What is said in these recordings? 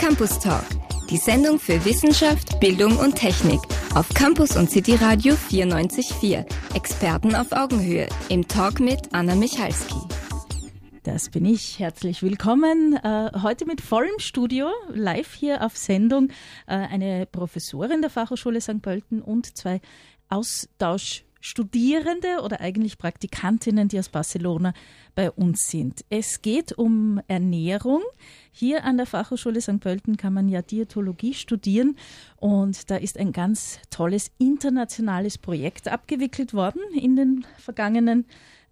Campus Talk, die Sendung für Wissenschaft, Bildung und Technik auf Campus und City Radio 94.4. Experten auf Augenhöhe im Talk mit Anna Michalski. Das bin ich. Herzlich willkommen. Äh, heute mit vollem Studio, live hier auf Sendung, äh, eine Professorin der Fachhochschule St. Pölten und zwei Austauschstudierende oder eigentlich Praktikantinnen, die aus Barcelona bei uns sind. Es geht um Ernährung. Hier an der Fachhochschule St. Pölten kann man ja Diätologie studieren und da ist ein ganz tolles internationales Projekt abgewickelt worden in den vergangenen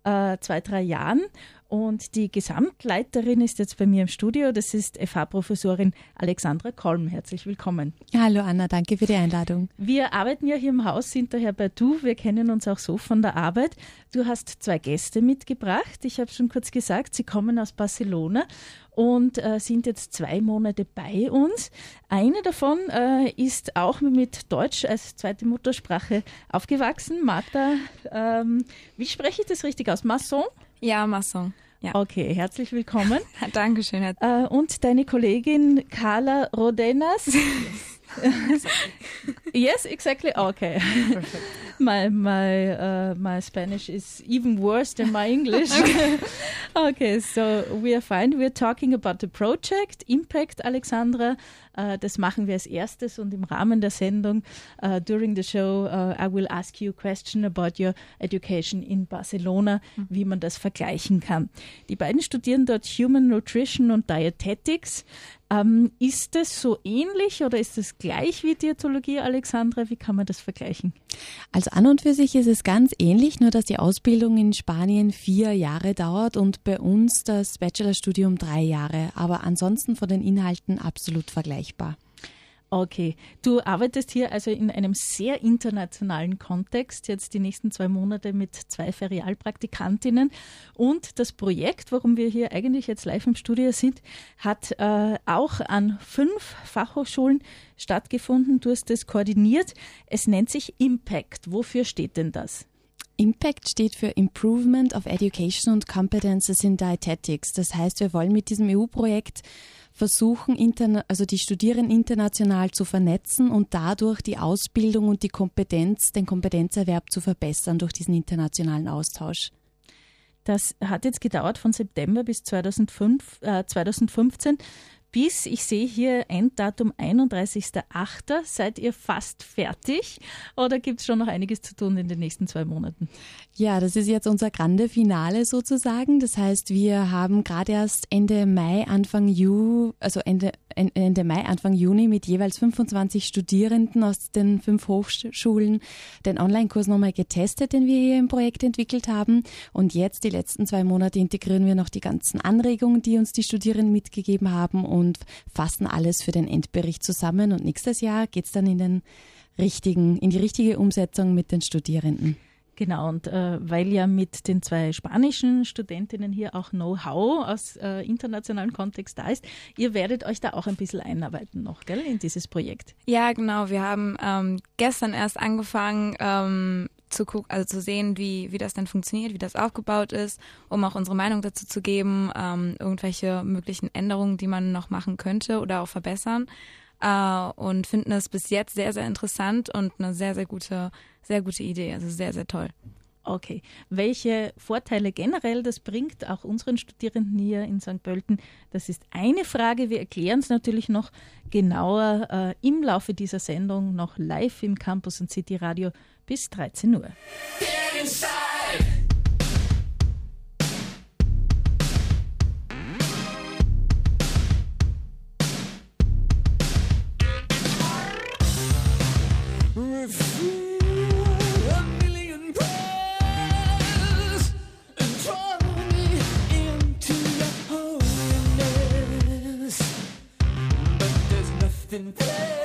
äh, zwei, drei Jahren. Und die Gesamtleiterin ist jetzt bei mir im Studio. Das ist FH-Professorin Alexandra Kolm. Herzlich willkommen. Hallo Anna, danke für die Einladung. Wir arbeiten ja hier im Haus, sind daher bei Du. Wir kennen uns auch so von der Arbeit. Du hast zwei Gäste mitgebracht. Ich habe schon kurz gesagt, sie kommen aus Barcelona und äh, sind jetzt zwei Monate bei uns. Eine davon äh, ist auch mit Deutsch als zweite Muttersprache aufgewachsen. Martha, ähm, wie spreche ich das richtig aus? Masson? Ja, Masson. Ja. Okay, herzlich willkommen. Dankeschön. Äh, und deine Kollegin Carla Rodenas. yes, exactly. Okay. Perfect. my my uh, my Spanish is even worse than my English. okay, so we are fine. We're talking about the project Impact, Alexandra. Uh, das machen wir als erstes und im Rahmen der Sendung uh, during the show uh, I will ask you a question about your education in Barcelona, mhm. wie man das vergleichen kann. Die beiden studieren dort Human Nutrition und Dietetics. Ähm, ist das so ähnlich oder ist es gleich wie Diätologie, Alexandra? Wie kann man das vergleichen? Also an und für sich ist es ganz ähnlich, nur dass die Ausbildung in Spanien vier Jahre dauert und bei uns das Bachelorstudium drei Jahre. Aber ansonsten von den Inhalten absolut vergleichbar. Okay, du arbeitest hier also in einem sehr internationalen Kontext, jetzt die nächsten zwei Monate mit zwei Ferialpraktikantinnen. Und das Projekt, warum wir hier eigentlich jetzt live im Studio sind, hat äh, auch an fünf Fachhochschulen stattgefunden. Du hast es koordiniert. Es nennt sich Impact. Wofür steht denn das? Impact steht für Improvement of Education and Competences in Dietetics. Das heißt, wir wollen mit diesem EU-Projekt versuchen, also die Studierenden international zu vernetzen und dadurch die Ausbildung und die Kompetenz, den Kompetenzerwerb zu verbessern durch diesen internationalen Austausch. Das hat jetzt gedauert von September bis 2005, äh, 2015 bis, ich sehe hier Enddatum 31.08. Seid ihr fast fertig oder gibt es schon noch einiges zu tun in den nächsten zwei Monaten? Ja, das ist jetzt unser grande Finale sozusagen. Das heißt, wir haben gerade erst Ende Mai, Anfang Juni, also Ende, Ende Mai, Anfang Juni mit jeweils 25 Studierenden aus den fünf Hochschulen den Online-Kurs nochmal getestet, den wir hier im Projekt entwickelt haben. Und jetzt, die letzten zwei Monate, integrieren wir noch die ganzen Anregungen, die uns die Studierenden mitgegeben haben und fassen alles für den Endbericht zusammen. Und nächstes Jahr geht es dann in den richtigen, in die richtige Umsetzung mit den Studierenden. Genau, und äh, weil ja mit den zwei spanischen Studentinnen hier auch Know-how aus äh, internationalem Kontext da ist, ihr werdet euch da auch ein bisschen einarbeiten noch, gell, in dieses Projekt. Ja, genau. Wir haben ähm, gestern erst angefangen, ähm, zu gucken, also zu sehen, wie, wie das denn funktioniert, wie das aufgebaut ist, um auch unsere Meinung dazu zu geben, ähm, irgendwelche möglichen Änderungen, die man noch machen könnte oder auch verbessern. Äh, und finden es bis jetzt sehr, sehr interessant und eine sehr, sehr gute, sehr gute Idee. Also sehr, sehr toll. Okay. Welche Vorteile generell das bringt, auch unseren Studierenden hier in St. Pölten, das ist eine Frage. Wir erklären es natürlich noch genauer äh, im Laufe dieser Sendung noch live im Campus und City Radio bis 13 Uhr. something.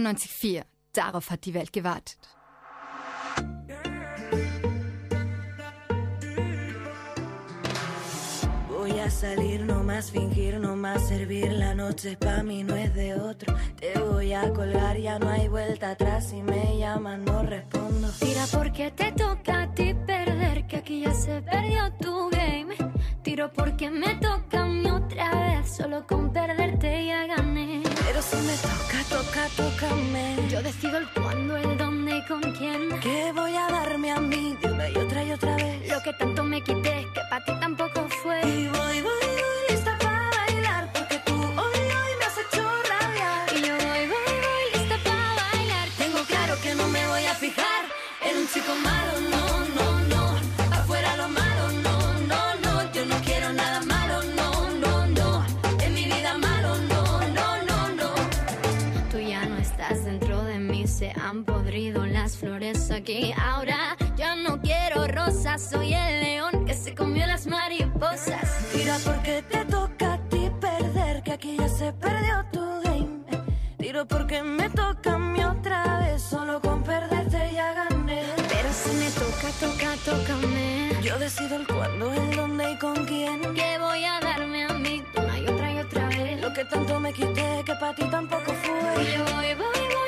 94.4. Darauf hat die Welt gewartet. Voy a salir, no más fingir, no más servir. La noche pa' mí no es de otro. Te voy a colgar, ya no hay vuelta atrás. Si me llaman, no respondo. Tira porque te toca a ti perder, que aquí ya se perdió tu game. Tiro porque me toca a mí otra vez, solo con perderte ya gané. Pero si me toca, toca, tócame. Yo decido el cuándo, el dónde y con quién. Que voy a darme a mí de una y otra y otra vez. Lo que tanto me quité, que para ti tampoco fue. Y voy, voy, han podrido las flores aquí. Ahora ya no quiero rosas, soy el león que se comió las mariposas. Tira porque te toca a ti perder, que aquí ya se perdió tu game. Tiro porque me toca a mí otra vez, solo con perderte ya gané. Pero si me toca, toca, tócame. Yo decido el cuándo, el dónde y con quién. Que voy a darme a mí una y otra y otra vez. Lo que tanto me quité, que para ti tampoco fue. Y yo voy, voy, voy,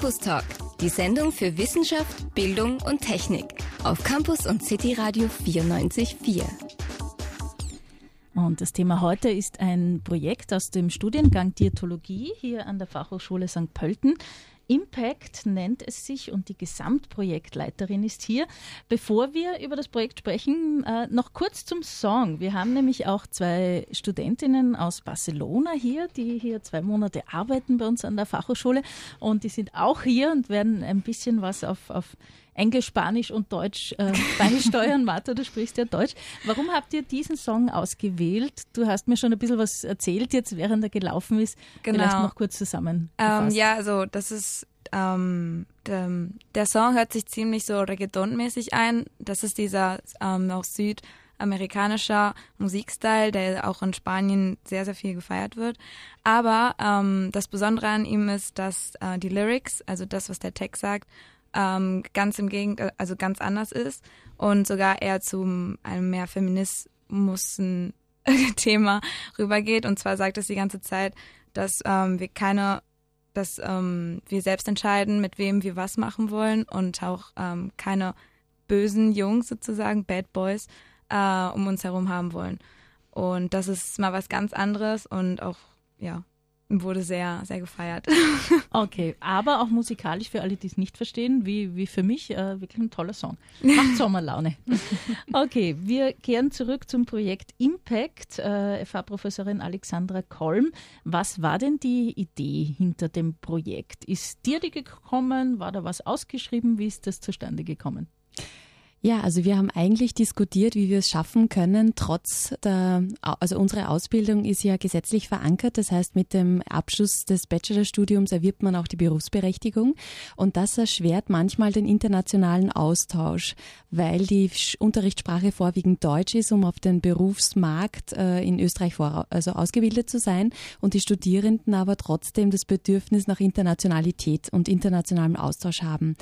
Campus Talk, die Sendung für Wissenschaft, Bildung und Technik auf Campus und City Radio 94.4. Und das Thema heute ist ein Projekt aus dem Studiengang Diätologie hier an der Fachhochschule St. Pölten. Impact nennt es sich und die Gesamtprojektleiterin ist hier. Bevor wir über das Projekt sprechen, äh, noch kurz zum Song. Wir haben nämlich auch zwei Studentinnen aus Barcelona hier, die hier zwei Monate arbeiten bei uns an der Fachhochschule und die sind auch hier und werden ein bisschen was auf, auf Englisch, Spanisch und Deutsch äh, beisteuern. Martha, du sprichst ja Deutsch. Warum habt ihr diesen Song ausgewählt? Du hast mir schon ein bisschen was erzählt jetzt, während er gelaufen ist. Genau. Vielleicht noch kurz zusammen. Ähm, ja, also das ist ähm, der, der Song hört sich ziemlich so Reggaeton-mäßig ein. Das ist dieser ähm, auch südamerikanischer Musikstyle, der auch in Spanien sehr, sehr viel gefeiert wird. Aber ähm, das Besondere an ihm ist, dass äh, die Lyrics, also das, was der Text sagt, ähm, ganz im Gegenteil, also ganz anders ist und sogar eher zu einem mehr Feminismus Thema rübergeht. Und zwar sagt es die ganze Zeit, dass ähm, wir keine, dass ähm, wir selbst entscheiden, mit wem wir was machen wollen und auch ähm, keine bösen Jungs sozusagen, Bad Boys, äh, um uns herum haben wollen. Und das ist mal was ganz anderes und auch, ja, wurde sehr, sehr gefeiert. Okay, aber auch musikalisch für alle, die es nicht verstehen, wie, wie für mich, äh, wirklich ein toller Song. Macht Sommerlaune. Okay, wir kehren zurück zum Projekt Impact. Äh, FH-Professorin Alexandra Kolm, was war denn die Idee hinter dem Projekt? Ist dir die gekommen? War da was ausgeschrieben? Wie ist das zustande gekommen? Ja, also wir haben eigentlich diskutiert, wie wir es schaffen können, trotz der, also unsere Ausbildung ist ja gesetzlich verankert. Das heißt, mit dem Abschluss des Bachelorstudiums erwirbt man auch die Berufsberechtigung. Und das erschwert manchmal den internationalen Austausch, weil die Unterrichtssprache vorwiegend Deutsch ist, um auf den Berufsmarkt äh, in Österreich vor, also ausgebildet zu sein. Und die Studierenden aber trotzdem das Bedürfnis nach Internationalität und internationalem Austausch haben.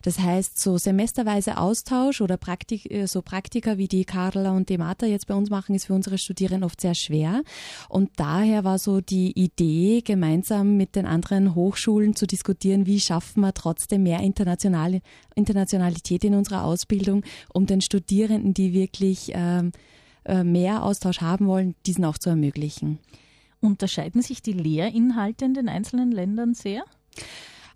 Das heißt, so semesterweise Austausch oder Praktik, äh, so Praktika wie die Carla und die Martha jetzt bei uns machen, ist für unsere Studierenden oft sehr schwer. Und daher war so die Idee, gemeinsam mit den anderen Hochschulen zu diskutieren, wie schaffen wir trotzdem mehr Internationale, Internationalität in unserer Ausbildung, um den Studierenden, die wirklich ähm, äh, mehr Austausch haben wollen, diesen auch zu ermöglichen. Unterscheiden sich die Lehrinhalte in den einzelnen Ländern sehr?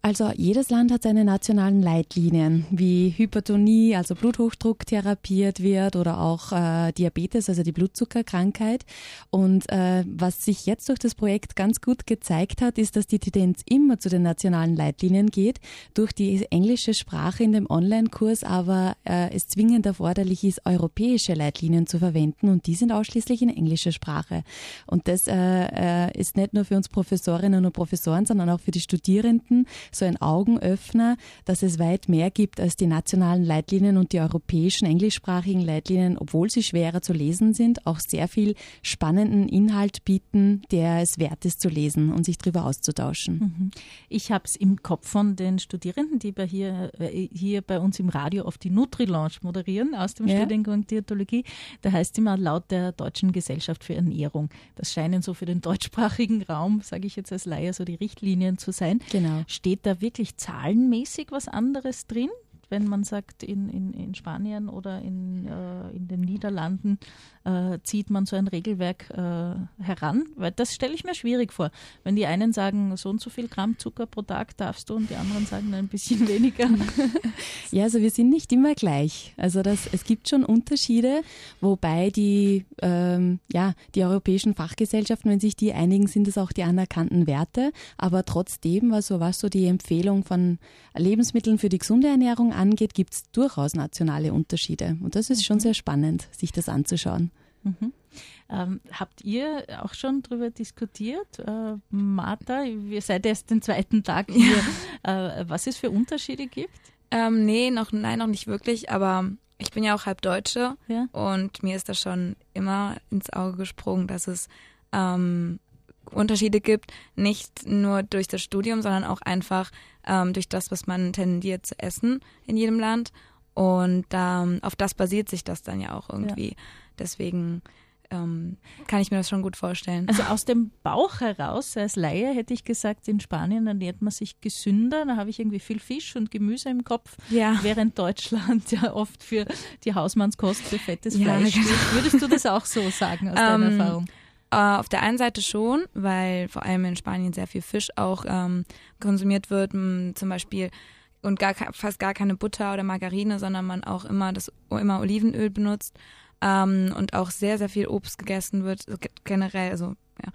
Also jedes Land hat seine nationalen Leitlinien, wie Hypertonie, also Bluthochdruck therapiert wird oder auch äh, Diabetes, also die Blutzuckerkrankheit. Und äh, was sich jetzt durch das Projekt ganz gut gezeigt hat, ist, dass die Tendenz immer zu den nationalen Leitlinien geht, durch die englische Sprache in dem Online-Kurs aber äh, es zwingend erforderlich ist, europäische Leitlinien zu verwenden und die sind ausschließlich in englischer Sprache. Und das äh, äh, ist nicht nur für uns Professorinnen und Professoren, sondern auch für die Studierenden so ein Augenöffner, dass es weit mehr gibt als die nationalen Leitlinien und die europäischen englischsprachigen Leitlinien, obwohl sie schwerer zu lesen sind, auch sehr viel spannenden Inhalt bieten, der es wert ist zu lesen und sich darüber auszutauschen. Mhm. Ich habe es im Kopf von den Studierenden, die bei hier, äh, hier bei uns im Radio auf die Nutri-Launch moderieren aus dem Ja. Studiengang Diätologie. Da heißt immer laut der Deutschen Gesellschaft für Ernährung. Das scheinen so für den deutschsprachigen Raum, sage ich jetzt als Laie, so die Richtlinien zu sein. Genau. Steht da wirklich zahlenmäßig was anderes drin? Wenn man sagt, in, in, in Spanien oder in, äh, in den Niederlanden äh, zieht man so ein Regelwerk äh, heran? Weil das stelle ich mir schwierig vor. Wenn die einen sagen, so und so viel Gramm Zucker pro Tag darfst du und die anderen sagen ein bisschen weniger. Ja, also wir sind nicht immer gleich. Also das, es gibt schon Unterschiede, wobei die, ähm, ja, die europäischen Fachgesellschaften, wenn sich die einigen, sind es auch die anerkannten Werte. Aber trotzdem, was so, was so die Empfehlung von Lebensmitteln für die gesunde Ernährung angeht, gibt es durchaus nationale Unterschiede. Und das ist schon sehr spannend, sich das anzuschauen. Mhm. Ähm, habt ihr auch schon darüber diskutiert? Äh, Martha, ihr seid erst den zweiten Tag hier, äh, was es für Unterschiede gibt? Ähm, nee, noch, nein, noch nicht wirklich, aber ich bin ja auch halb Deutsche Ja. und mir ist das schon immer ins Auge gesprungen, dass es ähm, Unterschiede gibt, nicht nur durch das Studium, sondern auch einfach ähm, durch das, was man tendiert zu essen in jedem Land. Und ähm, auf das basiert sich das dann ja auch irgendwie. Deswegen ähm, kann ich mir das schon gut vorstellen. Also aus dem Bauch heraus, als Laie hätte ich gesagt, in Spanien ernährt man sich gesünder. Da habe ich irgendwie viel Fisch und Gemüse im Kopf, Ja. während Deutschland ja oft für die Hausmannskost für fettes Ja, Fleisch genau. steht. Würdest du das auch so sagen aus deiner Ähm, Erfahrung? Äh, auf der einen Seite schon, weil vor allem in Spanien sehr viel Fisch auch ähm, konsumiert wird, zum Beispiel und gar, fast gar keine Butter oder Margarine, sondern man auch immer das immer Olivenöl benutzt ähm, und auch sehr sehr viel Obst gegessen wird generell, also ja.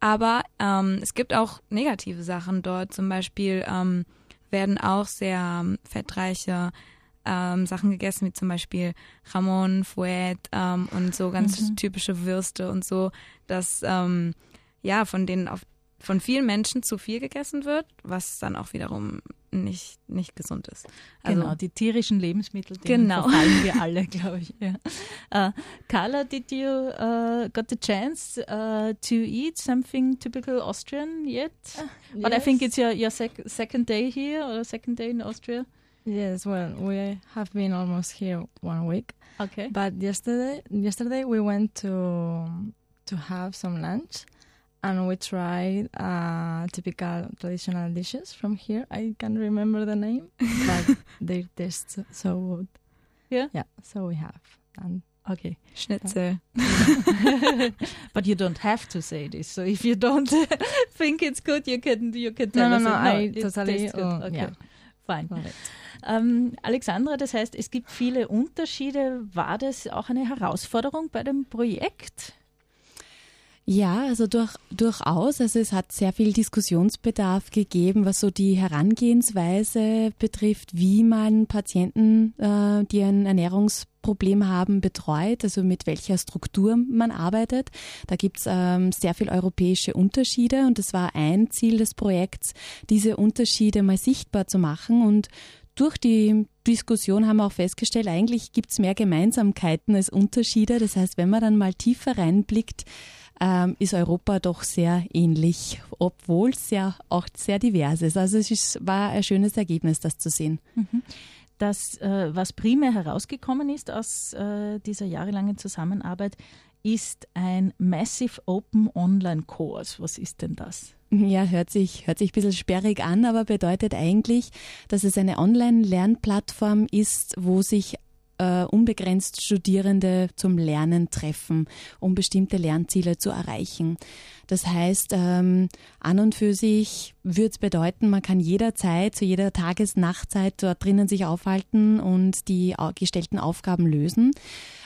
Aber ähm, es gibt auch negative Sachen dort. Zum Beispiel ähm, werden auch sehr ähm, fettreiche ähm, Sachen gegessen, wie zum Beispiel Jamon, Fuet ähm, und so ganz typische Würste und so, dass ähm, ja von denen auf, von vielen Menschen zu viel gegessen wird, was dann auch wiederum nicht, nicht gesund ist. Also, genau, die tierischen Lebensmittel, denen Genau. verfallen wir alle, glaube ich. Ja. Uh, Carla, did you uh, got the chance uh, to eat something typical Austrian yet? But I think it's your, your sec second day here or second day in Austria. Yes, well, we have been almost here one week, Okay. but yesterday, yesterday we went to to have some lunch, and we tried uh, typical traditional dishes from here. I can't remember the name, but they taste so- good. Yeah? yeah. So we have, and Okay. Schnitzel. but you don't have to say this. So if you don't think it's good, you can you can No, tell no, us. no, it- I it totally, uh, okay. yeah. Fine. Ähm, Alexandra, das heißt, es gibt viele Unterschiede. War das auch eine Herausforderung bei dem Projekt? Ja, also durch, durchaus. Also es hat sehr viel Diskussionsbedarf gegeben, was so die Herangehensweise betrifft, wie man Patienten, äh, die ein Ernährungsproblem haben, betreut, also mit welcher Struktur man arbeitet. Da gibt's ähm, sehr viel europäische Unterschiede und es war ein Ziel des Projekts, diese Unterschiede mal sichtbar zu machen und durch die Diskussion haben wir auch festgestellt, eigentlich gibt's mehr Gemeinsamkeiten als Unterschiede. Das heißt, wenn man dann mal tiefer reinblickt, ähm, ist Europa doch sehr ähnlich, obwohl es ja auch sehr divers ist. Also es ist, war ein schönes Ergebnis, das zu sehen. Das, äh, was primär herausgekommen ist aus äh, dieser jahrelangen Zusammenarbeit, ist ein Massive Open Online Course. Was ist denn das? Ja, hört sich, hört sich ein bisschen sperrig an, aber bedeutet eigentlich, dass es eine Online-Lernplattform ist, wo sich äh, unbegrenzt Studierende zum Lernen treffen, um bestimmte Lernziele zu erreichen. Das heißt, ähm, an und für sich würde es bedeuten, man kann jederzeit, zu jeder Tages-Nachtzeit dort drinnen sich aufhalten und die gestellten Aufgaben lösen.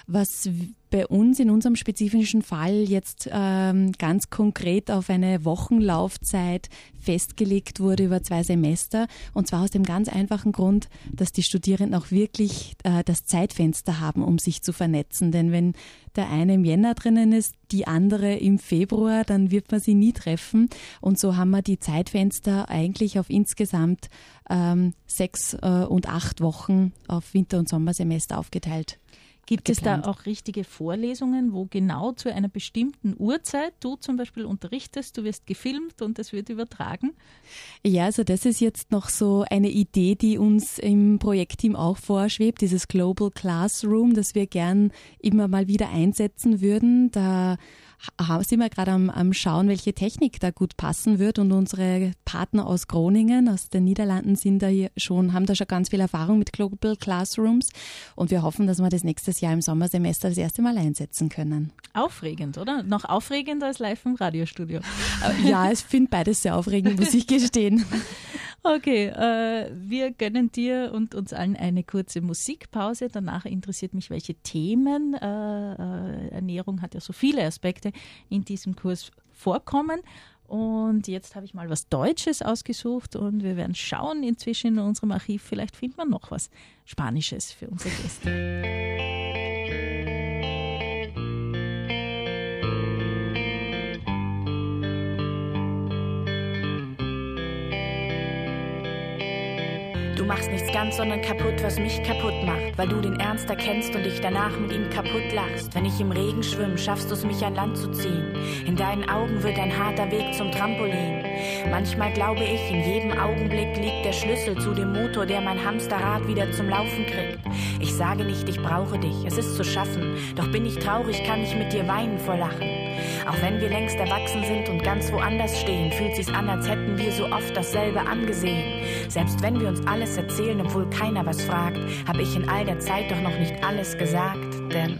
Was bei uns in unserem spezifischen Fall jetzt ähm, ganz konkret auf eine Wochenlaufzeit festgelegt wurde über zwei Semester. Und zwar aus dem ganz einfachen Grund, dass die Studierenden auch wirklich äh, das Zeitfenster haben, um sich zu vernetzen. Denn wenn der eine im Jänner drinnen ist, die andere im Februar, dann wird man sie nie treffen. Und so haben wir die Zeitfenster eigentlich auf insgesamt ähm, sechs äh, und acht Wochen auf Winter- und Sommersemester aufgeteilt. Gibt es da geplant. auch richtige Vorlesungen, wo genau zu einer bestimmten Uhrzeit du zum Beispiel unterrichtest, du wirst gefilmt und es wird übertragen? Ja, also das ist jetzt noch so eine Idee, die uns im Projektteam auch vorschwebt, dieses Global Classroom, das wir gern immer mal wieder einsetzen würden. Da sind wir gerade am, am Schauen, welche Technik da gut passen wird und unsere Partner aus Groningen, aus den Niederlanden sind da hier schon, haben da schon ganz viel Erfahrung mit Global Classrooms und wir hoffen, dass wir das nächstes Jahr im Sommersemester das erste Mal einsetzen können. Aufregend, oder? Noch aufregender als live im Radiostudio. Äh, Ja, ich finde beides sehr aufregend, muss ich gestehen. Okay, äh, wir gönnen dir und uns allen eine kurze Musikpause. Danach interessiert mich, welche Themen, äh, äh, Ernährung hat ja so viele Aspekte, in diesem Kurs vorkommen. Und jetzt habe ich mal was Deutsches ausgesucht und wir werden schauen inzwischen in unserem Archiv, vielleicht findet man noch was Spanisches für unsere Gäste. Du machst nichts ganz, sondern kaputt, was mich kaputt macht, weil du den Ernst erkennst und dich danach mit ihm kaputt lachst. Wenn ich im Regen schwimme, schaffst du es, mich an Land zu ziehen. In deinen Augen wird ein harter Weg zum Trampolin. Manchmal glaube ich, in jedem Augenblick liegt der Schlüssel zu dem Motor, der mein Hamsterrad wieder zum Laufen kriegt. Ich sage nicht, ich brauche dich, es ist zu schaffen. Doch bin ich traurig, kann ich mit dir weinen vor Lachen. Auch wenn wir längst erwachsen sind und ganz woanders stehen, fühlt sich's an, als hätten wir so oft dasselbe angesehen. Selbst wenn wir uns alles erzählen, obwohl keiner was fragt, hab ich in all der Zeit doch noch nicht alles gesagt. Denn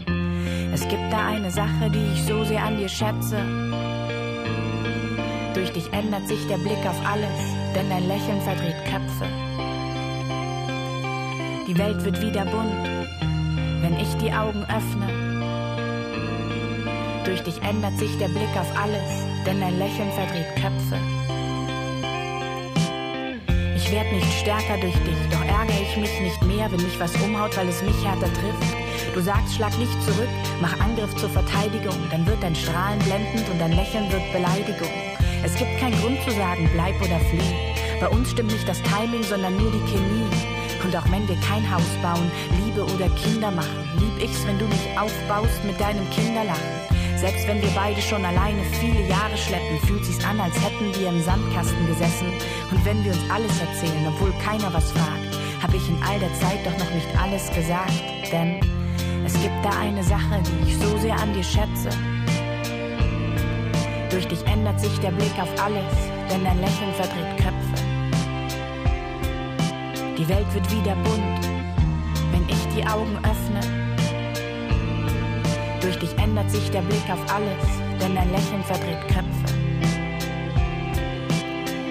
es gibt da eine Sache, die ich so sehr an dir schätze. Durch dich ändert sich der Blick auf alles, denn dein Lächeln verdreht Köpfe. Die Welt wird wieder bunt, wenn ich die Augen öffne. Durch dich ändert sich der Blick auf alles, denn dein Lächeln verdreht Köpfe. Ich werd nicht stärker durch dich, doch ärgere ich mich nicht mehr, wenn mich was umhaut, weil es mich härter trifft. Du sagst, schlag nicht zurück, mach Angriff zur Verteidigung, dann wird dein Strahlen blendend und dein Lächeln wird Beleidigung. Es gibt keinen Grund zu sagen, bleib oder flieh. Bei uns stimmt nicht das Timing, sondern nur die Chemie. Und auch wenn wir kein Haus bauen, Liebe oder Kinder machen, lieb ich's, wenn du mich aufbaust mit deinem Kinderlachen. Selbst wenn wir beide schon alleine viele Jahre schleppen, fühlt sich's an, als hätten wir im Sandkasten gesessen. Und wenn wir uns alles erzählen, obwohl keiner was fragt, hab ich in all der Zeit doch noch nicht alles gesagt. Denn es gibt da eine Sache, die ich so sehr an dir schätze. Durch dich ändert sich der Blick auf alles, denn dein Lächeln verdreht Köpfe. Die Welt wird wieder bunt, wenn ich die Augen öffne. Durch dich ändert sich der Blick auf alles, denn dein Lächeln verdreht Köpfe.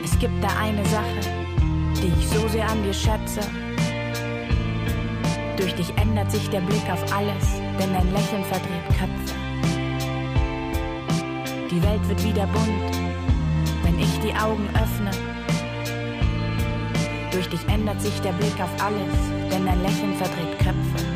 Es gibt da eine Sache, die ich so sehr an dir schätze. Durch dich ändert sich der Blick auf alles, denn dein Lächeln verdreht Köpfe. Die Welt wird wieder bunt, wenn ich die Augen öffne. Durch dich ändert sich der Blick auf alles, denn dein Lächeln verdreht Köpfe.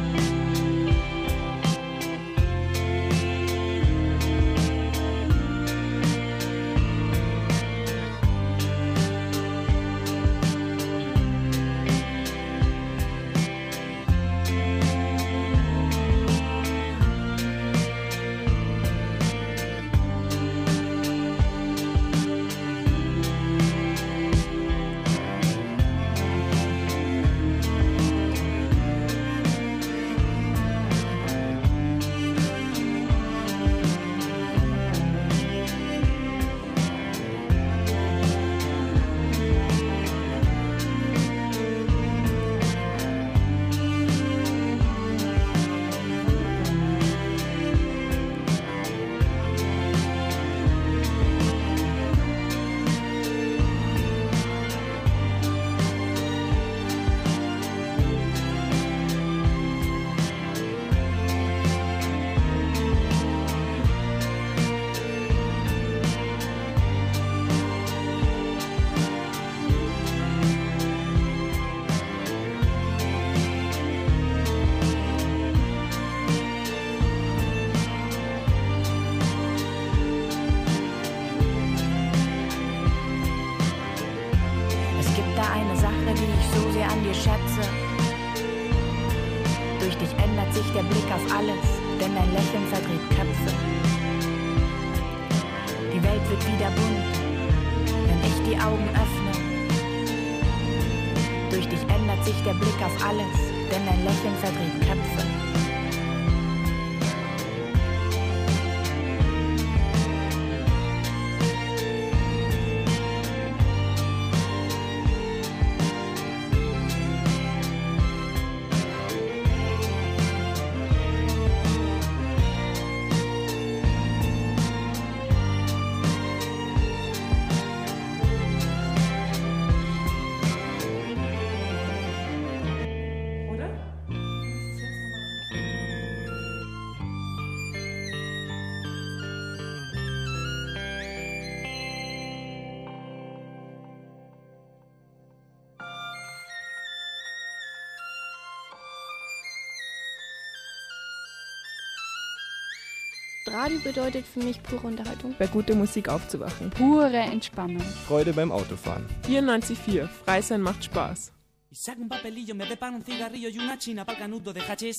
Radio bedeutet für mich pure Unterhaltung. Bei guter Musik aufzuwachen. Pure Entspannung. Freude beim Autofahren. 94.4 Freisein macht Spaß. Y saca un papelillo, me prepara un cigarrillo y una china para el canuto de hachís.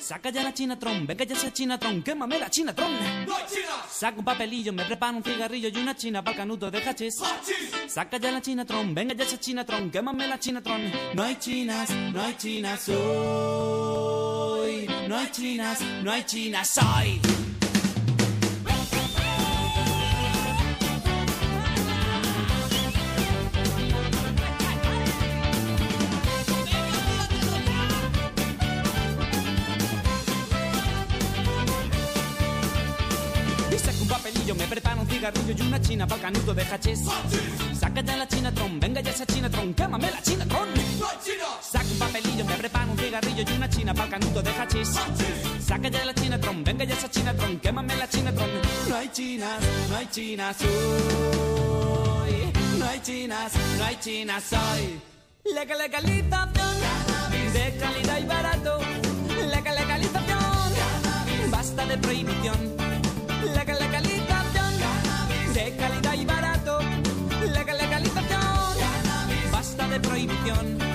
Saca ya la chinatron, venga ya esa chinatron, quémame la chinatron. Saca un papelillo, me prepara un cigarrillo y una china para el canuto de hachís. Saca ya la chinatron, venga ya esa chinatron, quémame la chinatron. No hay chinas, no hay chinas hoy. No hay chinas, no hay chinas hoy. Una china para el canuto de hachís. Saca ya la chinatron, venga ya esa chinatron, quémame la chinatron. Saca un papelillo, me prepara un cigarrillo y una china para el canuto de hachís. Saca ya la chinatron, venga ya esa chinatron, quémame la chinatron. No hay chinas, no hay chinas hoy. No hay chinas, no hay chinas hoy. Legal legalización de calidad y barato. Legal legalización, basta de prohibición. Legal legalización de calidad y barato. Legal legalización, basta de prohibición.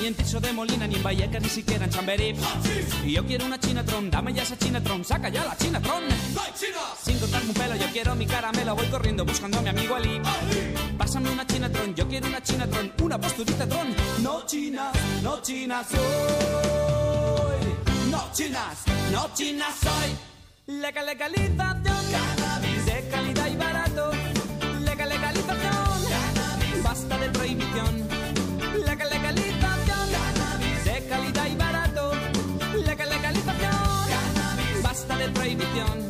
Hay en Tirso de Molina ni en Vallecas ni siquiera en Chamberí. Y yo quiero una chinatron, dame ya esa chinatron, saca ya la chinatron. Sin cortarme un pelo, yo quiero mi caramelo, voy corriendo buscando a mi amigo Ali. Pásame una chinatron, yo quiero una chinatron, una posturita tron. No chinas, no chinas soy. No chinas, no chinas soy. Legal legalización, cannabis de calidad y barato. Legal legalización, cannabis, basta de prohibición. proibición.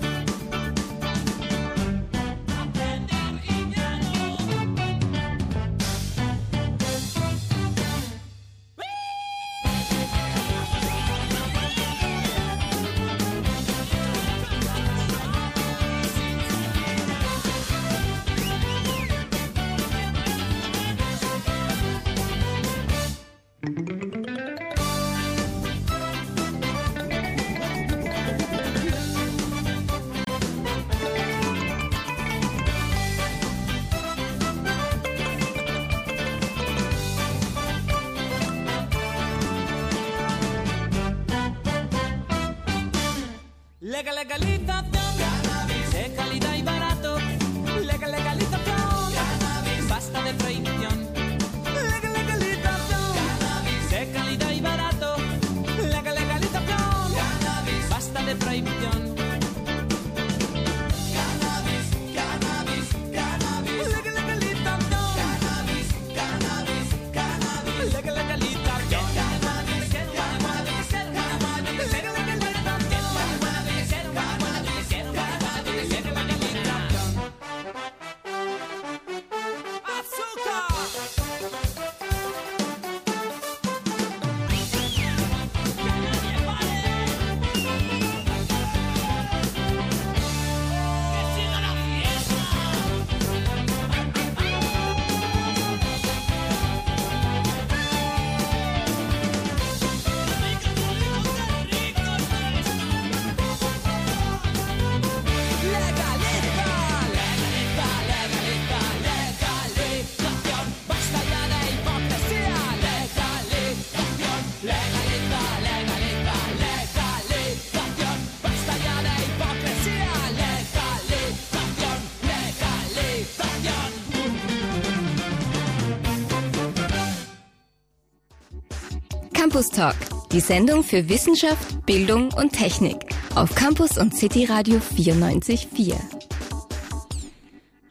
Campus Talk, die Sendung für Wissenschaft, Bildung und Technik auf Campus und City Radio 94.4.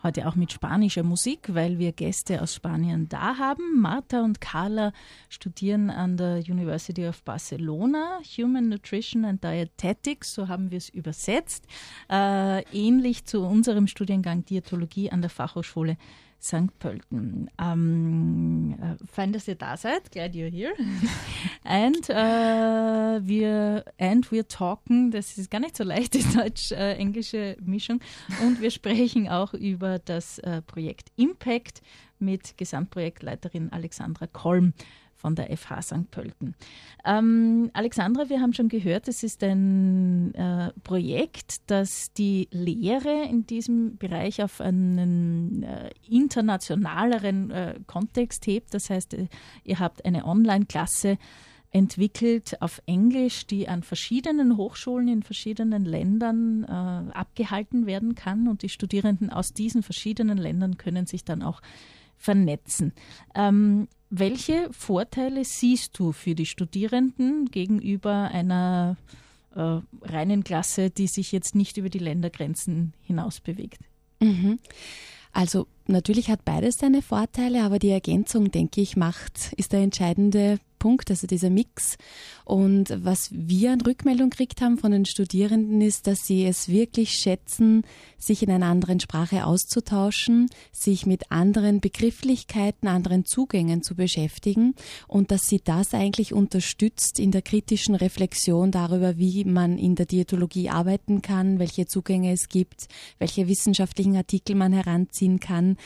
Heute auch mit spanischer Musik, weil wir Gäste aus Spanien da haben. Marta und Carla studieren an der University of Barcelona Human Nutrition and Dietetics, so haben wir es übersetzt. Äh, ähnlich zu unserem Studiengang Diätologie an der Fachhochschule St. Pölten. Um, uh, fein, dass ihr da seid. Glad you're here. and uh, wir and we're talking. Das ist gar nicht so leicht, die deutsch-englische Mischung. Und wir sprechen auch über das uh, Projekt Impact mit Gesamtprojektleiterin Alexandra Kolm von der FH St. Pölten. Ähm, Alexandra, wir haben schon gehört, es ist ein äh, Projekt, das die Lehre in diesem Bereich auf einen äh, internationaleren äh, Kontext hebt. Das heißt, äh, ihr habt eine Online-Klasse entwickelt auf Englisch, die an verschiedenen Hochschulen in verschiedenen Ländern äh, abgehalten werden kann und die Studierenden aus diesen verschiedenen Ländern können sich dann auch vernetzen. Ähm, welche Vorteile siehst du für die Studierenden gegenüber einer äh, reinen Klasse, die sich jetzt nicht über die Ländergrenzen hinaus bewegt? Mhm. Also natürlich hat beides seine Vorteile, aber die Ergänzung, denke ich, macht, ist der entscheidende Punkt, also dieser Mix. Und was wir an Rückmeldung gekriegt haben von den Studierenden ist, dass sie es wirklich schätzen, sich in einer anderen Sprache auszutauschen, sich mit anderen Begrifflichkeiten, anderen Zugängen zu beschäftigen und dass sie das eigentlich unterstützt in der kritischen Reflexion darüber, wie man in der Diätologie arbeiten kann, welche Zugänge es gibt, welche wissenschaftlichen Artikel man heranziehen kann.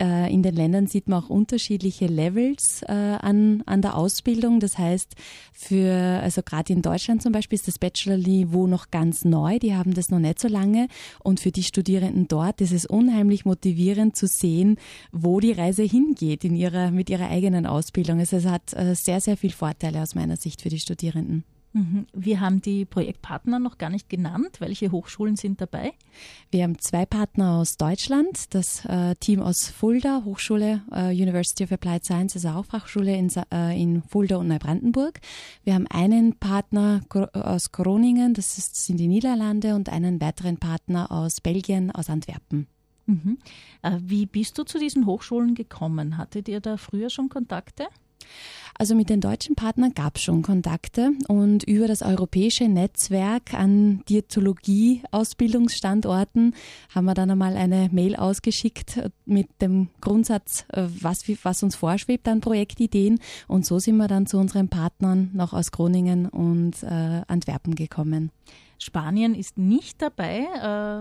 Äh, in den Ländern sieht man auch unterschiedliche Levels äh, an, an der Ausbildung. Das heißt, für, also gerade in Deutschland zum Beispiel ist das Bachelor-Niveau noch ganz neu. Die haben das noch nicht so lange. Und für die Studierenden dort ist es unheimlich motivierend zu sehen, wo die Reise hingeht in ihrer, mit ihrer eigenen Ausbildung. Also es hat äh, sehr, sehr viel Vorteile aus meiner Sicht für die Studierenden. Mhm. Wir haben die Projektpartner noch gar nicht genannt. Welche Hochschulen sind dabei? Wir haben zwei Partner aus Deutschland, das äh, Team aus Fulda, Hochschule äh, University of Applied Sciences, auch Fachschule in, äh, in Fulda und Neubrandenburg. Wir haben einen Partner aus Groningen, das ist, sind die Niederlande, und einen weiteren Partner aus Belgien, aus Antwerpen. Mhm. Äh, wie bist du zu diesen Hochschulen gekommen? Hattet ihr da früher schon Kontakte? Also mit den deutschen Partnern gab es schon Kontakte und über das europäische Netzwerk an Diätologie-Ausbildungsstandorten haben wir dann einmal eine Mail ausgeschickt mit dem Grundsatz, äh, was, was uns vorschwebt an Projektideen. Und so sind wir dann zu unseren Partnern noch aus Groningen und äh, Antwerpen gekommen. Spanien ist nicht dabei,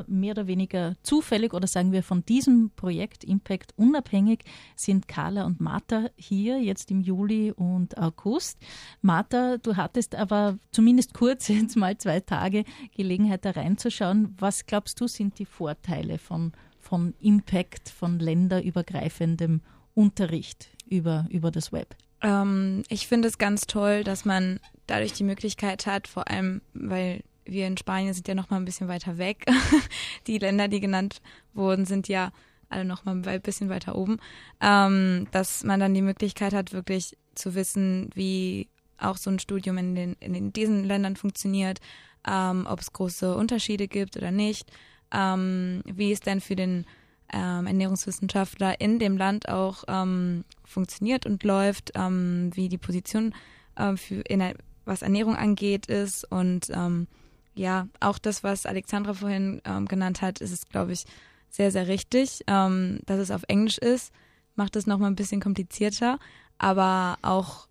äh, mehr oder weniger zufällig oder sagen wir von diesem Projekt Impact unabhängig sind Carla und Martha hier jetzt im Juli und August. Martha, du hattest aber zumindest kurz jetzt mal zwei Tage Gelegenheit da reinzuschauen. Was glaubst du sind die Vorteile von, von Impact, von länderübergreifendem Unterricht über, über das Web? Ähm, ich finde es ganz toll, dass man dadurch die Möglichkeit hat, vor allem weil wir in Spanien sind ja noch mal ein bisschen weiter weg. die Länder, die genannt wurden, sind ja alle noch mal ein bisschen weiter oben. Ähm, dass man dann die Möglichkeit hat, wirklich zu wissen, wie auch so ein Studium in, den, in diesen Ländern funktioniert, ähm, ob es große Unterschiede gibt oder nicht, ähm, wie es denn für den ähm, Ernährungswissenschaftler in dem Land auch ähm, funktioniert und läuft, ähm, wie die Position äh, für in, was Ernährung angeht ist und ähm, ja, auch das, was Alexandra vorhin ähm, genannt hat, ist es, glaube ich, sehr, sehr richtig. Ähm, dass es auf Englisch ist, macht es nochmal ein bisschen komplizierter, aber auch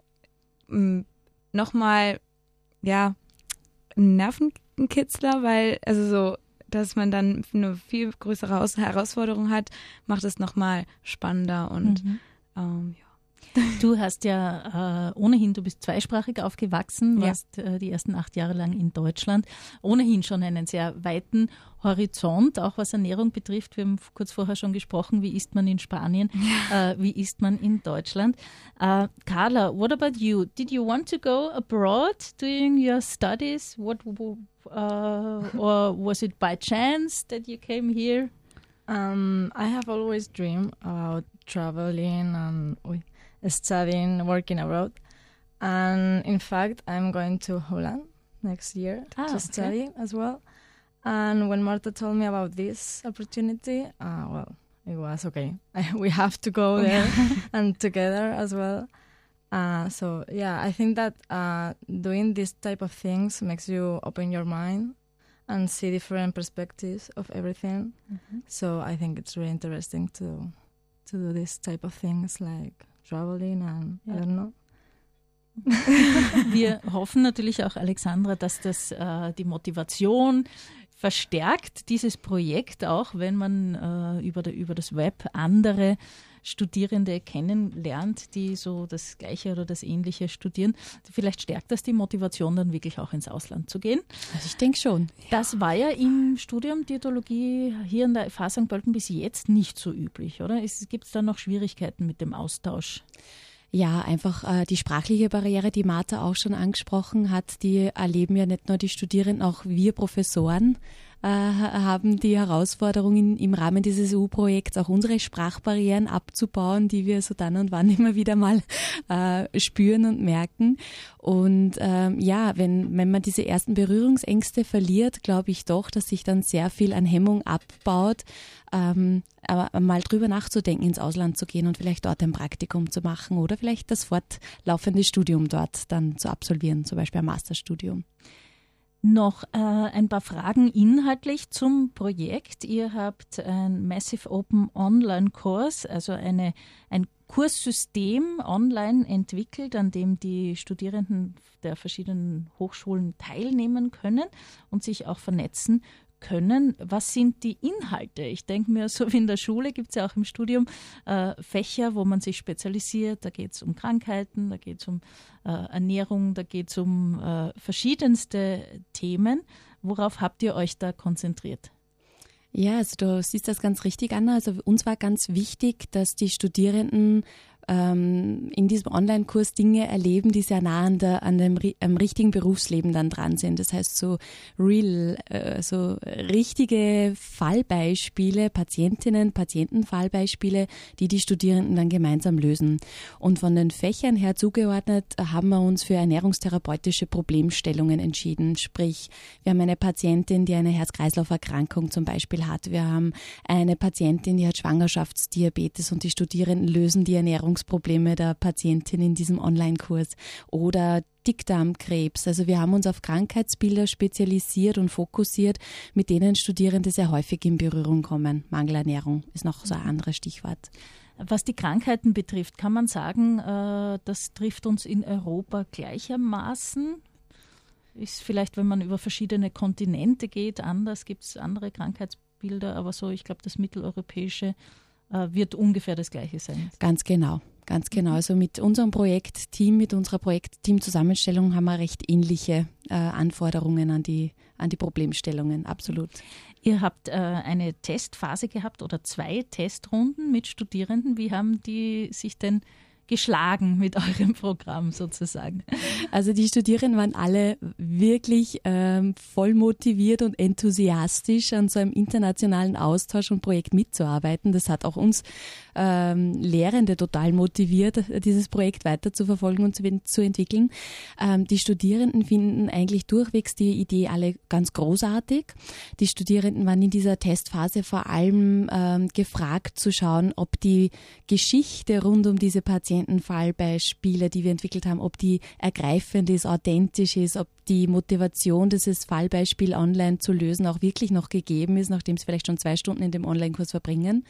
nochmal, ja, ein Nervenkitzler, weil, also so, dass man dann eine viel größere Herausforderung hat, macht es nochmal spannender und mhm. ähm, ja. Du hast ja äh, ohnehin, du bist zweisprachig aufgewachsen, warst äh, die ersten acht Jahre lang in Deutschland, ohnehin schon einen sehr weiten Horizont, auch was Ernährung betrifft. Wir haben kurz vorher schon gesprochen, wie isst man in Spanien, ja. äh, wie isst man in Deutschland. Uh, Carla, what about you? Did you want to go abroad during your studies? What, uh, or was it by chance that you came here? Um, I have always dreamed about traveling and studying, working abroad. And in fact, I'm going to Holland next year ah, to study okay. as well. And when Marta told me about this opportunity, uh, well, it was okay. we have to go there and together as well. Uh, so yeah, I think that uh, doing this type of things makes you open your mind and see different perspectives of everything. Mm-hmm. So I think it's really interesting to to do this type of things like traveling and I Yeah. don't know. Wir hoffen natürlich auch, Alexandra, dass das äh, die Motivation verstärkt, dieses Projekt auch, wenn man äh, über, der, über das Web andere Studierende kennenlernt, die so das Gleiche oder das Ähnliche studieren. Vielleicht stärkt das die Motivation, dann wirklich auch ins Ausland zu gehen. Also ich denke schon. Das war ja im Studium Diätologie hier in der FH St. Pölten bis jetzt nicht so üblich, oder? Gibt es da noch Schwierigkeiten mit dem Austausch? Ja, einfach äh, die sprachliche Barriere, die Martha auch schon angesprochen hat, die erleben ja nicht nur die Studierenden, auch wir Professoren haben die Herausforderung in, im Rahmen dieses EU-Projekts auch unsere Sprachbarrieren abzubauen, die wir so dann und wann immer wieder mal äh, spüren und merken. Und ähm, ja, wenn, wenn man diese ersten Berührungsängste verliert, glaube ich doch, dass sich dann sehr viel an Hemmung abbaut, ähm, aber mal drüber nachzudenken, ins Ausland zu gehen und vielleicht dort ein Praktikum zu machen oder vielleicht das fortlaufende Studium dort dann zu absolvieren, zum Beispiel ein Masterstudium. Noch äh, ein paar Fragen inhaltlich zum Projekt. Ihr habt ein Massive Open Online Kurs, also eine, ein Kurssystem online entwickelt, an dem die Studierenden der verschiedenen Hochschulen teilnehmen können und sich auch vernetzen können. Was sind die Inhalte? Ich denke mir, so wie in der Schule gibt es ja auch im Studium äh, Fächer, wo man sich spezialisiert. Da geht es um Krankheiten, da geht es um äh, Ernährung, da geht es um äh, verschiedenste Themen. Worauf habt ihr euch da konzentriert? Ja, also du siehst das ganz richtig, Anna. Also uns war ganz wichtig, dass die Studierenden ähm, in diesem Online-Kurs Dinge erleben, die sehr nah an, der, an dem am richtigen Berufsleben dann dran sind. Das heißt so real, äh, so richtige Fallbeispiele, Patientinnen, Patientenfallbeispiele, die die Studierenden dann gemeinsam lösen. Und von den Fächern her zugeordnet haben wir uns für ernährungstherapeutische Problemstellungen entschieden. Sprich, wir haben eine Patientin, die eine Herz-Kreislauf-Erkrankung zum Beispiel hat. Wir haben eine Patientin, die hat Schwangerschaftsdiabetes und die Studierenden lösen die Ernährungsprobleme der Patientin in diesem Online-Kurs. Oder Dickdarmkrebs. Also wir haben uns auf Krankheitsbilder spezialisiert und fokussiert, mit denen Studierende sehr häufig in Berührung kommen. Mangelernährung ist noch so ein anderes Stichwort. Was die Krankheiten betrifft, kann man sagen, äh, das trifft uns in Europa gleichermaßen. Ist vielleicht, wenn man über verschiedene Kontinente geht, anders, gibt es andere Krankheitsbilder, aber so, ich glaube, das mitteleuropäische wird ungefähr das gleiche sein. Ganz genau. Ganz genau. Also mit unserem Projektteam, mit unserer Projektteam-Zusammenstellung haben wir recht ähnliche äh, Anforderungen an die, an die Problemstellungen, absolut. Ihr habt äh, eine Testphase gehabt oder zwei Testrunden mit Studierenden. Wie haben die sich denn geschlagen mit eurem Programm sozusagen? Also die Studierenden waren alle wirklich ähm, voll motiviert und enthusiastisch an so einem internationalen Austausch und Projekt mitzuarbeiten. Das hat auch uns ähm, Lehrende total motiviert, dieses Projekt weiter zu verfolgen und zu, zu entwickeln. Ähm, die Studierenden finden eigentlich durchwegs die Idee alle ganz großartig. Die Studierenden waren in dieser Testphase vor allem ähm, gefragt zu schauen, ob die Geschichte rund um diese Patientenfallbeispiele, die wir entwickelt haben, ob die ergreifend ist, authentisch ist, ob die Motivation, dieses Fallbeispiel online zu lösen, auch wirklich noch gegeben ist, nachdem sie vielleicht schon zwei Stunden in dem Online-Kurs verbringen.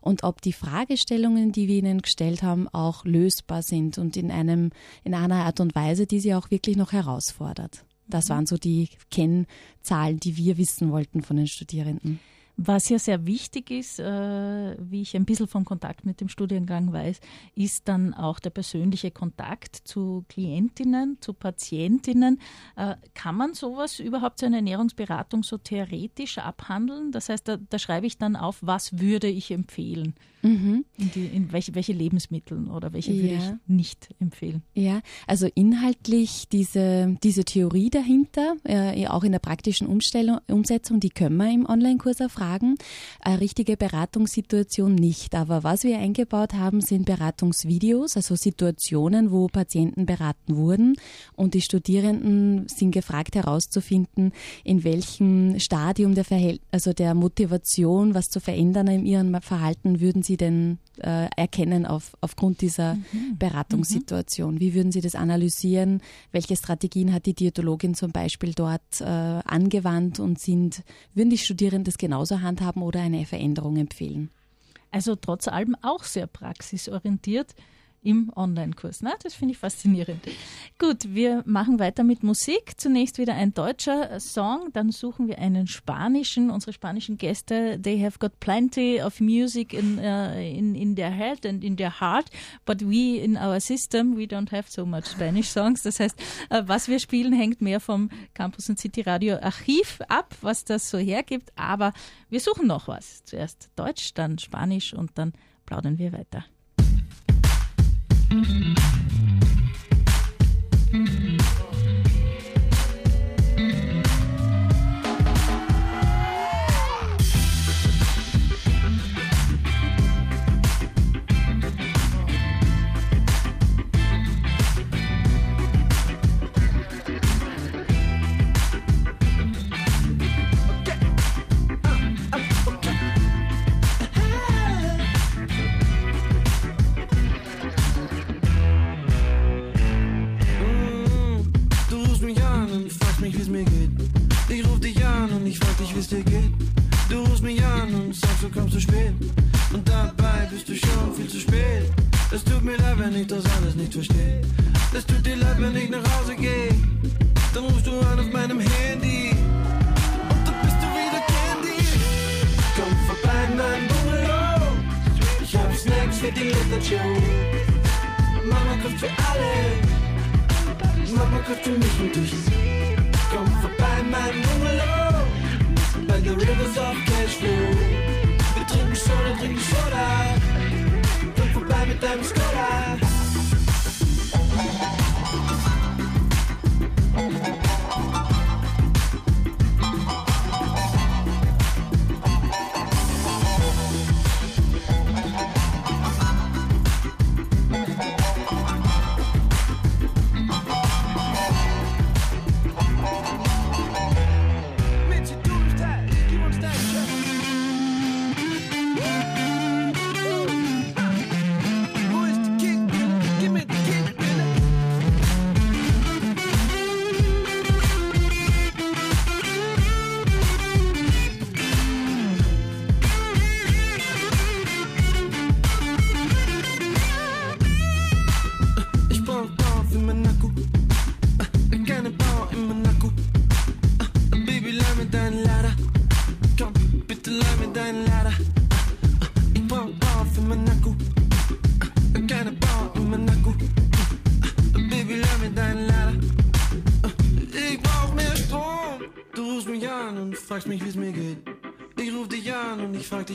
Und ob die Fragestellungen, die wir ihnen gestellt haben, auch lösbar sind und in einem, in einer Art und Weise, die sie auch wirklich noch herausfordert. Das waren so die Kennzahlen, die wir wissen wollten von den Studierenden. Was ja sehr wichtig ist, äh, wie ich ein bisschen vom Kontakt mit dem Studiengang weiß, ist dann auch der persönliche Kontakt zu Klientinnen, zu Patientinnen. Äh, kann man sowas überhaupt so eine Ernährungsberatung so theoretisch abhandeln? Das heißt, da, da schreibe ich dann auf, was würde ich empfehlen? Mhm. In, die, in welche, welche Lebensmittel oder welche würde Ja. ich nicht empfehlen? Ja, also inhaltlich diese, diese Theorie dahinter, äh, auch in der praktischen Umstellung, Umsetzung, die können wir im Online-Kurs erfragen. Eine richtige Beratungssituation nicht. Aber was wir eingebaut haben, sind Beratungsvideos, also Situationen, wo Patienten beraten wurden. Und die Studierenden sind gefragt herauszufinden, in welchem Stadium der, Verhält also der Motivation, was zu verändern in ihrem Verhalten, würden sie denn äh, erkennen auf, aufgrund dieser Beratungssituation? Wie würden Sie das analysieren? Welche Strategien hat die Diätologin zum Beispiel dort äh, angewandt und sind, würden die Studierenden das genauso handhaben oder eine Veränderung empfehlen? Also trotz allem auch sehr praxisorientiert im Online-Kurs. Na, das finde ich faszinierend. Gut, wir machen weiter mit Musik. Zunächst wieder ein deutscher Song, dann suchen wir einen spanischen. Unsere spanischen Gäste, they have got plenty of music in, uh, in, in their head and in their heart, but we in our system, we don't have so much Spanish songs. Das heißt, uh, was wir spielen, hängt mehr vom Campus und City Radio Archiv ab, was das so hergibt. Aber wir suchen noch was. Zuerst Deutsch, dann Spanisch und dann plaudern wir weiter. Mm-hmm.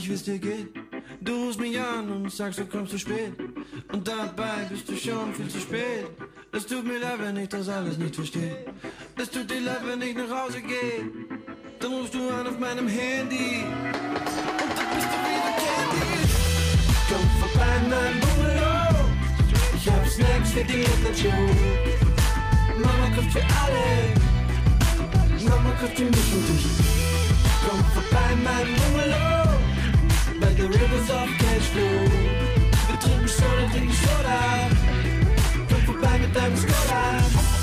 Ich wie's dir geht. Du rufst mich an und sagst, du kommst zu spät. Und dabei bist du schon viel zu spät. Es tut mir leid, wenn ich das alles nicht verstehe. Es tut dir leid, wenn ich nach Hause gehe. Dann rufst du an auf meinem Handy. Und dann bist du wieder Candy. Komm vorbei, mein Bungalow. Ich hab Snacks für die Literatur. Mama kocht für alle. Mama kocht für mich und dich. Komm vorbei, mein Bungalow. By the rivers of Cashflow. Wir trinken Soda, trinken Soda. Vorbei mit deinem Skoda.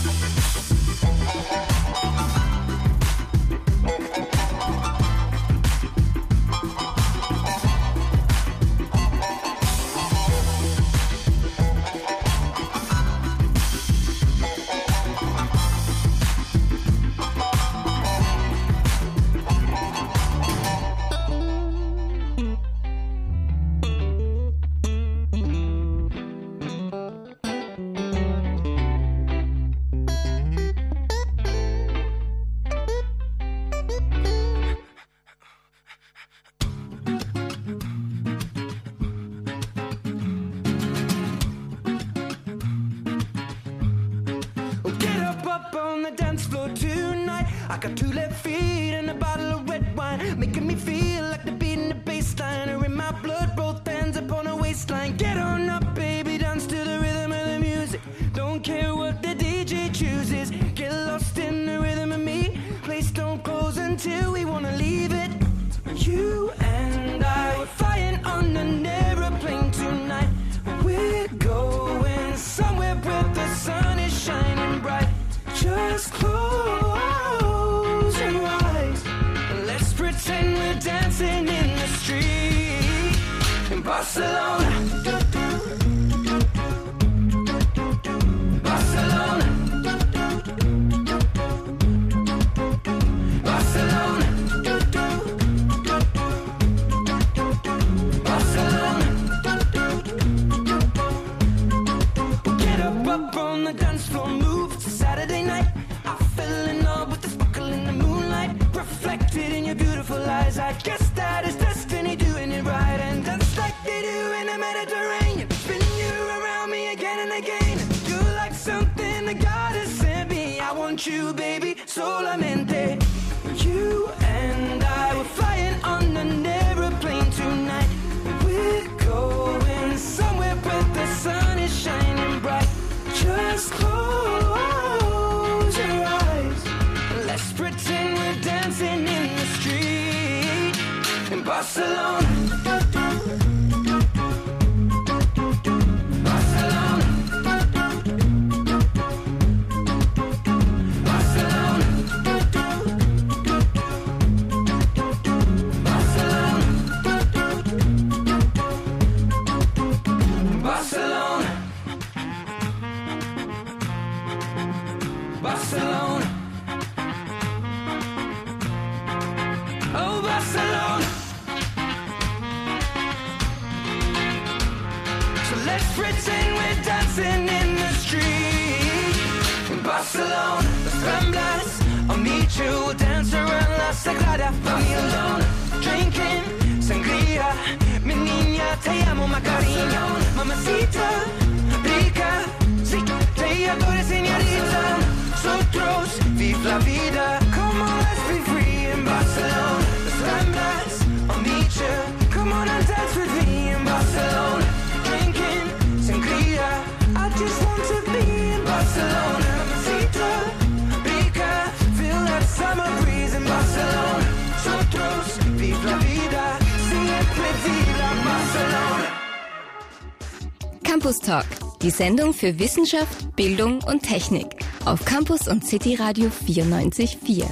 Die Sendung für Wissenschaft, Bildung und Technik auf Campus und City Radio 94.4.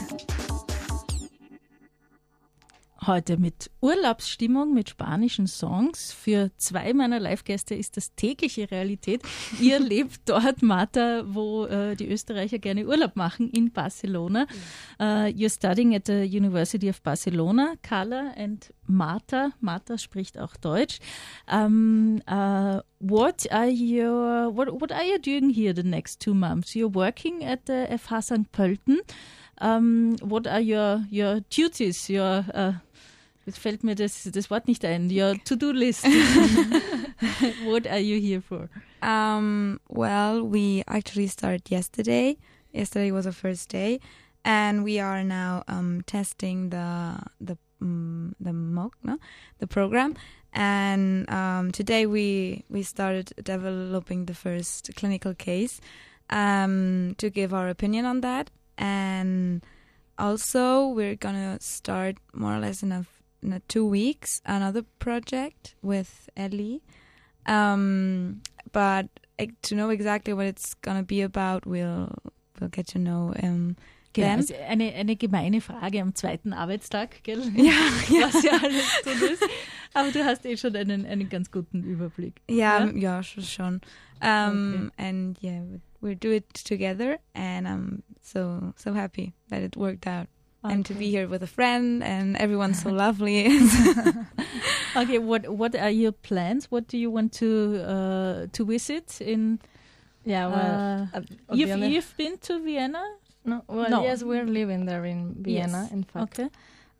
Heute mit Urlaubsstimmung, mit spanischen Songs. Für zwei meiner Live-Gäste ist das tägliche Realität. Ihr lebt dort, Martha, wo äh, die Österreicher gerne Urlaub machen, in Barcelona. Uh, you're studying at the University of Barcelona, Carla and Martha. Martha spricht auch Deutsch. Um, uh, what are your what, what are you doing here the next two months? You're working at the FH St. Pölten. Um, what are your your duties? Your uh, jetzt fällt mir das, das Wort nicht ein. Your to-do list. what are you here for? Um, well, we actually started yesterday. Yesterday was our first day, and we are now um, testing the the um, the MOOC, no, the program. And um, today we we started developing the first clinical case um, to give our opinion on that, and also we're gonna start more or less in a in a two weeks another project with Ellie. Um, but uh, to know exactly what it's gonna be about, we'll we'll get to know um, Genau, also eine, eine gemeine Frage am zweiten Arbeitstag, gell? Ja, ja. Was ja alles tun ist. Aber du hast eh schon einen, einen ganz guten Überblick. Yeah, yeah, sure, schon. Um, and yeah, we- we do it together, and I'm so so happy that it worked out, and to be here with a friend, and everyone's so lovely. Okay, what what are your plans? What do you want to uh, to visit in? Yeah, well, uh, you've you've been to Vienna. No, well, No. yes, we're living there in Vienna, Yes. in fact. Okay.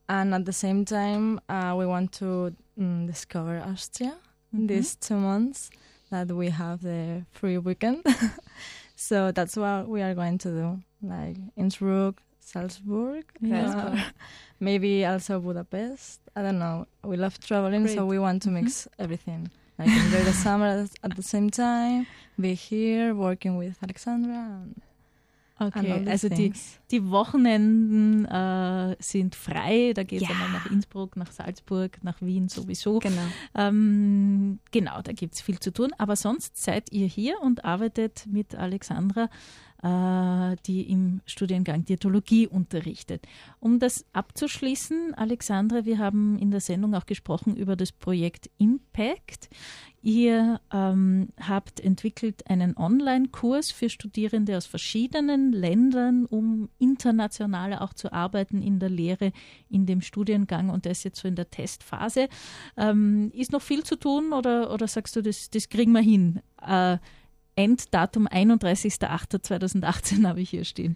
And at the same time, uh, we want to mm, discover Austria Mhm. these two months that we have the free weekend. so that's what we are going to do, like Innsbruck, Salzburg, uh, maybe also Budapest. I don't know. We love traveling, so we want to mix everything. Like enjoy the summer at- the same time, be here working with Alexandra. And, Okay, also die, things. die Wochenenden äh, sind frei. Da geht es Ja. einmal nach Innsbruck, nach Salzburg, nach Wien sowieso. genau. Ähm, genau, da gibt es viel zu tun. Aber sonst seid ihr hier und arbeitet mit Alexandra die im Studiengang Diätologie unterrichtet. Um das abzuschließen, Alexandra, wir haben in der Sendung auch gesprochen über das Projekt Impact. Ihr ähm, habt entwickelt einen Online-Kurs für Studierende aus verschiedenen Ländern, um internationaler auch zu arbeiten in der Lehre, in dem Studiengang und das jetzt so in der Testphase. Ähm, ist noch viel zu tun oder, oder sagst du, das, das kriegen wir hin? Äh, Enddatum 31.08.2018 habe ich hier stehen.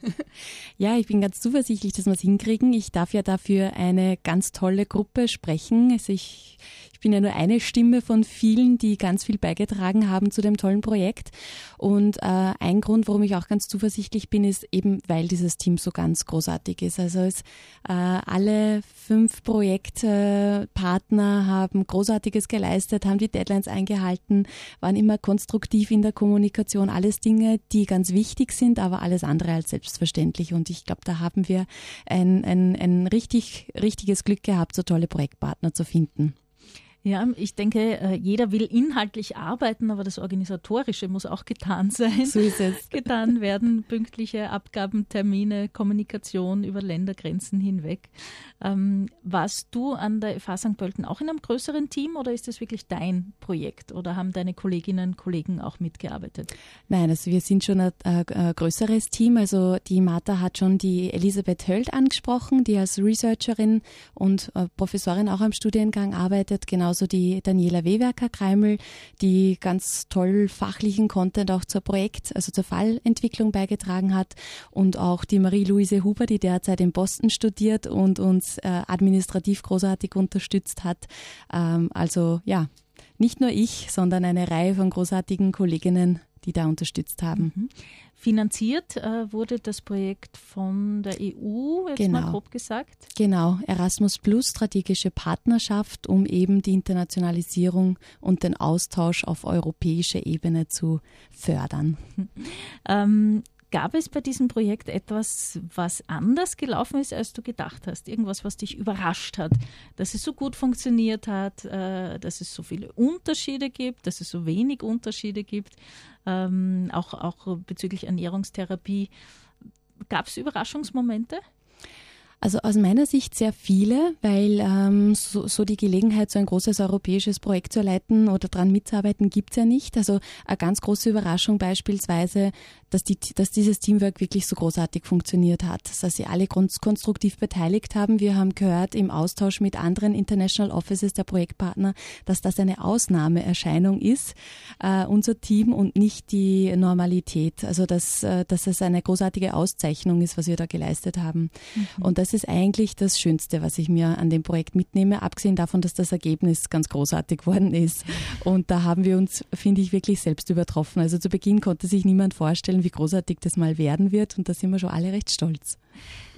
Ja, ich bin ganz zuversichtlich, dass wir es hinkriegen. Ich darf ja dafür eine ganz tolle Gruppe sprechen. Also ich, ich bin ja nur eine Stimme von vielen, die ganz viel beigetragen haben zu dem tollen projekt. Und äh, ein Grund, warum ich auch ganz zuversichtlich bin, ist eben, weil dieses Team so ganz großartig ist. Also es, äh, alle fünf Projektpartner haben Großartiges geleistet, haben die Deadlines eingehalten, waren immer konstruktiv in der Kommunikation. Alles Dinge, die ganz wichtig sind, aber alles andere als selbstverständlich. Und ich glaube, da haben wir ein, ein, ein richtig, richtiges Glück gehabt, so tolle Projektpartner zu finden. Ja, ich denke, äh, jeder will inhaltlich arbeiten, aber das Organisatorische muss auch getan sein. So ist es. getan werden, pünktliche Abgaben, Termine, Kommunikation über Ländergrenzen hinweg. Ähm, warst du an der FH St. Pölten auch in einem größeren Team oder ist das wirklich dein Projekt oder haben deine Kolleginnen und Kollegen auch mitgearbeitet? Nein, also wir sind schon ein, ein, größeres Team. Also die Martha hat schon die Elisabeth Höld angesprochen, die als Researcherin und äh, Professorin auch am Studiengang arbeitet, genauso die Daniela Wewerker-Kreimel, die ganz toll fachlichen Content auch zur Projekt, also zur Fallentwicklung beigetragen hat und auch die Marie-Louise Huber, die derzeit in Boston studiert und uns äh, administrativ großartig unterstützt hat. Ähm, also ja, nicht nur ich, sondern eine Reihe von großartigen Kolleginnen, die da unterstützt haben. Mhm. Finanziert äh, wurde das Projekt von der EU, jetzt Genau. mal grob gesagt. Genau, Erasmus Plus strategische Partnerschaft, um eben die Internationalisierung und den Austausch auf europäischer Ebene zu fördern. Ähm, gab es bei diesem Projekt etwas, was anders gelaufen ist, als du gedacht hast? Irgendwas, was dich überrascht hat, dass es so gut funktioniert hat, äh, dass es so viele Unterschiede gibt, dass es so wenig Unterschiede gibt, ähm, auch, auch bezüglich Ernährungstherapie. Gab es Überraschungsmomente? Also aus meiner Sicht sehr viele, weil ähm, so, so die Gelegenheit, so ein großes europäisches Projekt zu leiten oder daran mitzuarbeiten, gibt's ja nicht. Also eine ganz große Überraschung beispielsweise, dass, die, dass dieses Teamwork wirklich so großartig funktioniert hat, dass sie alle kon- konstruktiv beteiligt haben. Wir haben gehört im Austausch mit anderen International Offices der Projektpartner, dass das eine Ausnahmeerscheinung ist, äh, unser Team und nicht die Normalität. Also dass, äh, dass es eine großartige Auszeichnung ist, was wir da geleistet haben. Und das ist eigentlich das Schönste, was ich mir an dem Projekt mitnehme, abgesehen davon, dass das Ergebnis ganz großartig worden ist. Und da haben wir uns, finde ich, wirklich selbst übertroffen. Also zu Beginn konnte sich niemand vorstellen, wie großartig das mal werden wird. Und da sind wir schon alle recht stolz.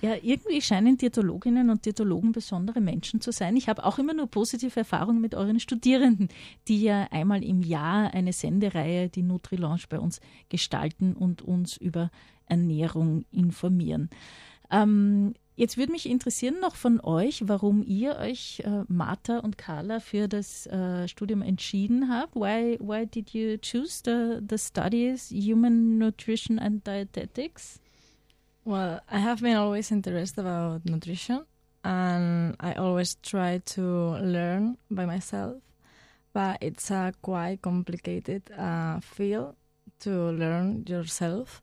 Ja, irgendwie scheinen Diätologinnen und Diätologen besondere Menschen zu sein. Ich habe auch immer nur positive Erfahrungen mit euren Studierenden, die ja einmal im Jahr eine Sendereihe, die Nutri-Lounge, bei uns gestalten und uns über Ernährung informieren. Ähm, jetzt würde mich interessieren noch von euch, warum ihr euch, äh, Martha und Carla, für das äh, Studium entschieden habt. Why, why did you choose the, the studies Human Nutrition and Dietetics? Well, I have been always interested about nutrition and I always try to learn by myself, but it's a quite complicated uh, field to learn yourself.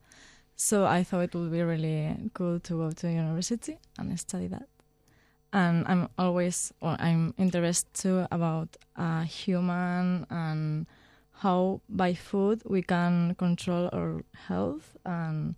So I thought it would be really cool to go to university and study that. And I'm always, or I'm interested too about uh, human and how by food we can control our health and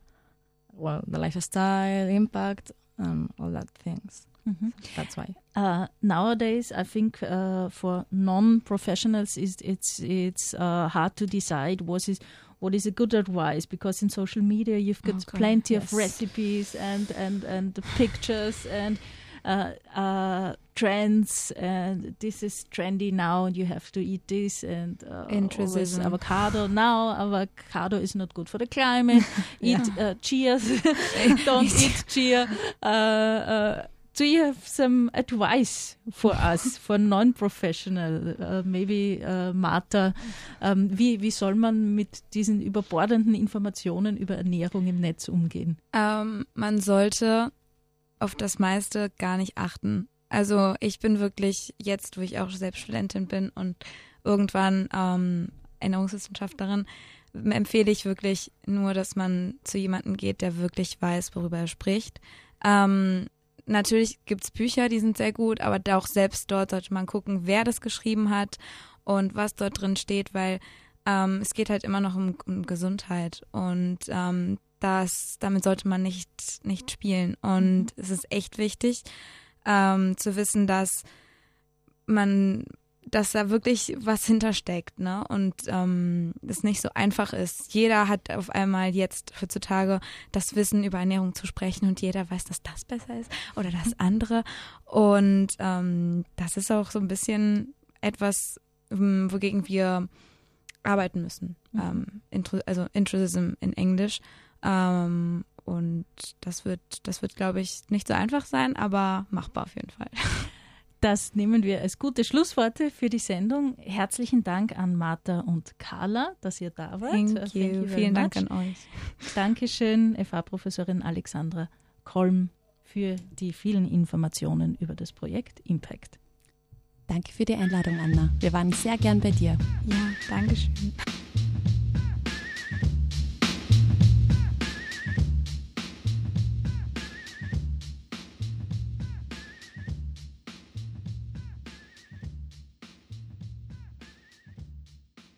well the lifestyle impact and all that things. Mhm. That's why. Uh, nowadays, I think uh, for non-professionals, is it's it's uh, hard to decide what is what is a good advice? Because in social media you've got Okay, plenty of recipes and and and the pictures and uh, uh, trends. And this is trendy now and you have to eat this and uh, always avocado. Now avocado is not good for the climate. Eat uh, chias don't eat chia. Uh, uh, do you have some advice for us, for non-professional, uh, maybe uh, Martha? Um, wie, wie soll man mit diesen überbordenden Informationen über Ernährung im Netz umgehen? Ähm, man sollte auf das meiste gar nicht achten. Also ich bin wirklich jetzt, wo ich auch selbst Studentin bin und irgendwann ähm, Ernährungswissenschaftlerin, empfehle ich wirklich nur, dass man zu jemandem geht, der wirklich weiß, worüber er spricht. Ähm, natürlich gibt es Bücher, die sind sehr gut, aber auch selbst dort sollte man gucken, wer das geschrieben hat und was dort drin steht, weil ähm, es geht halt immer noch um, um Gesundheit und ähm, das, damit sollte man nicht, nicht spielen. Und es ist echt wichtig ähm, zu wissen, dass man dass da wirklich was hintersteckt, ne? Und ähm, es nicht so einfach ist. Jeder hat auf einmal jetzt heutzutage das Wissen über Ernährung zu sprechen und jeder weiß, dass das besser ist oder das andere. Und ähm, das ist auch so ein bisschen etwas, ähm, wogegen wir arbeiten müssen. Mhm. Ähm, also Intrusism in Englisch. Ähm, und das wird, das wird, glaube ich, nicht so einfach sein, aber machbar auf jeden Fall. Das nehmen wir als gute Schlussworte für die Sendung. Herzlichen Dank an Martha und Carla, dass ihr da wart. Thank Uh, you. Vielen Dank an euch. Dankeschön, FH-Professorin Alexandra Kolm, für die vielen Informationen über das Projekt Impact. Danke für die Einladung, Anna. Wir waren sehr gern bei dir. Ja, Dankeschön.